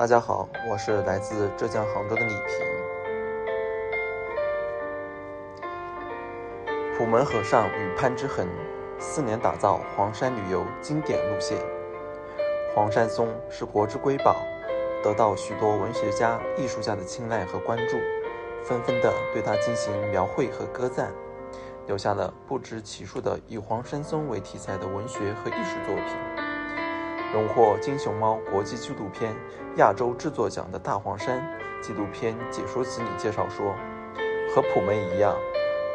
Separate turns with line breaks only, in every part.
大家好，我是来自浙江杭州的李平。普门和尚与潘之恒四年打造黄山旅游经典路线。黄山松是国之瑰宝，得到许多文学家、艺术家的青睐和关注，纷纷的对它进行描绘和歌赞，留下了不知其数的以黄山松为题材的文学和艺术作品。荣获金熊猫国际纪录片亚洲制作奖的大黄山纪录片解说词里介绍说，和普门一样，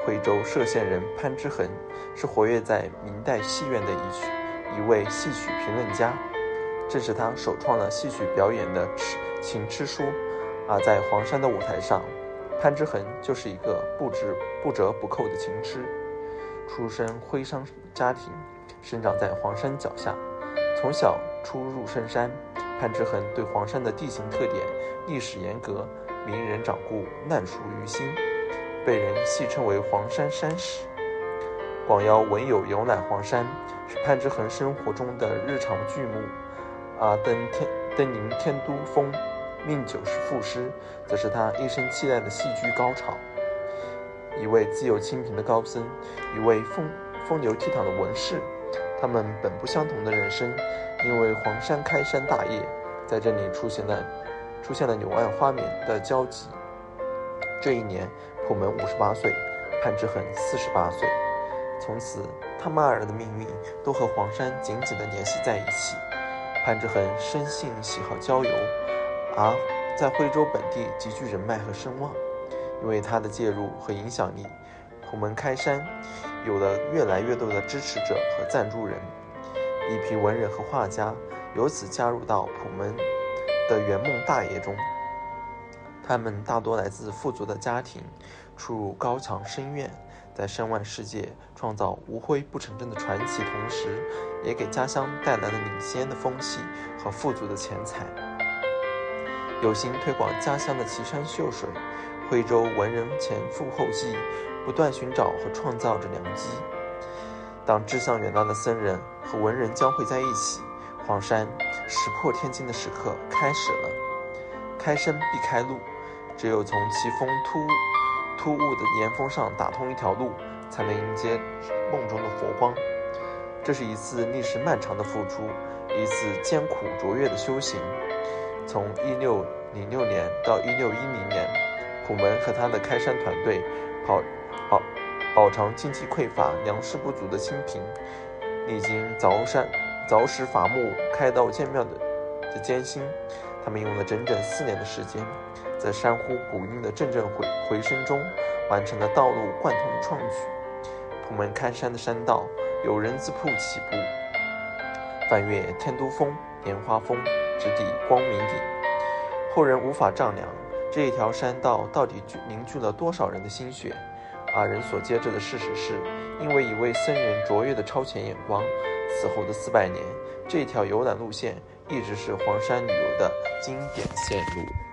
惠州歙县人潘之恒是活跃在明代戏院的一曲一位戏曲评论家，正是他首创了戏曲表演的吃情痴书，而在黄山的舞台上，潘之恒就是一个不折不折不扣的情痴。出身徽商家庭，生长在黄山脚下。从小出入深山，潘之恒对黄山的地形特点、历史沿革、名人掌故烂熟于心，被人戏称为“黄山山史”。广邀文友游览黄山，是潘之恒生活中的日常剧目；而登天登临天都峰，命九十赋诗，则是他一生期待的戏剧高潮。一位自幼清贫的高僧，一位风风流倜傥的文士。他们本不相同的人生，因为黄山开山大业，在这里出现了出现了柳暗花明的交集。这一年，普门五十八岁，潘之恒四十八岁。从此，他们二人的命运都和黄山紧紧地联系在一起。潘之恒生性喜好郊游，而在徽州本地极具人脉和声望。因为他的介入和影响力，普门开山。有了越来越多的支持者和赞助人，一批文人和画家由此加入到普门的圆梦大业中。他们大多来自富足的家庭，出入高墙深院，在山外世界创造无灰不成真的传奇，同时也给家乡带来了领先的风气和富足的钱财。有心推广家乡的奇山秀水，徽州文人前赴后继。不断寻找和创造着良机。当志向远大的僧人和文人交汇在一起，黄山石破天惊的时刻开始了。开山必开路，只有从奇峰突突兀的岩峰上打通一条路，才能迎接梦中的佛光。这是一次历时漫长的付出，一次艰苦卓越的修行。从一六零六年到一六一零年，普门和他的开山团队跑。饱饱尝经济匮乏、粮食不足的清贫，历经凿山、凿石伐木、开道建庙的的艰辛，他们用了整整四年的时间，在山呼谷应的阵阵回回声中，完成了道路贯通的创举。普门开山的山道由人字铺起步，翻越天都峰、莲花峰，直抵光明顶。后人无法丈量这一条山道到底凝聚了多少人的心血。而人所皆知的事实是，因为一位僧人卓越的超前眼光，此后的四百年，这条游览路线一直是黄山旅游的经典线路。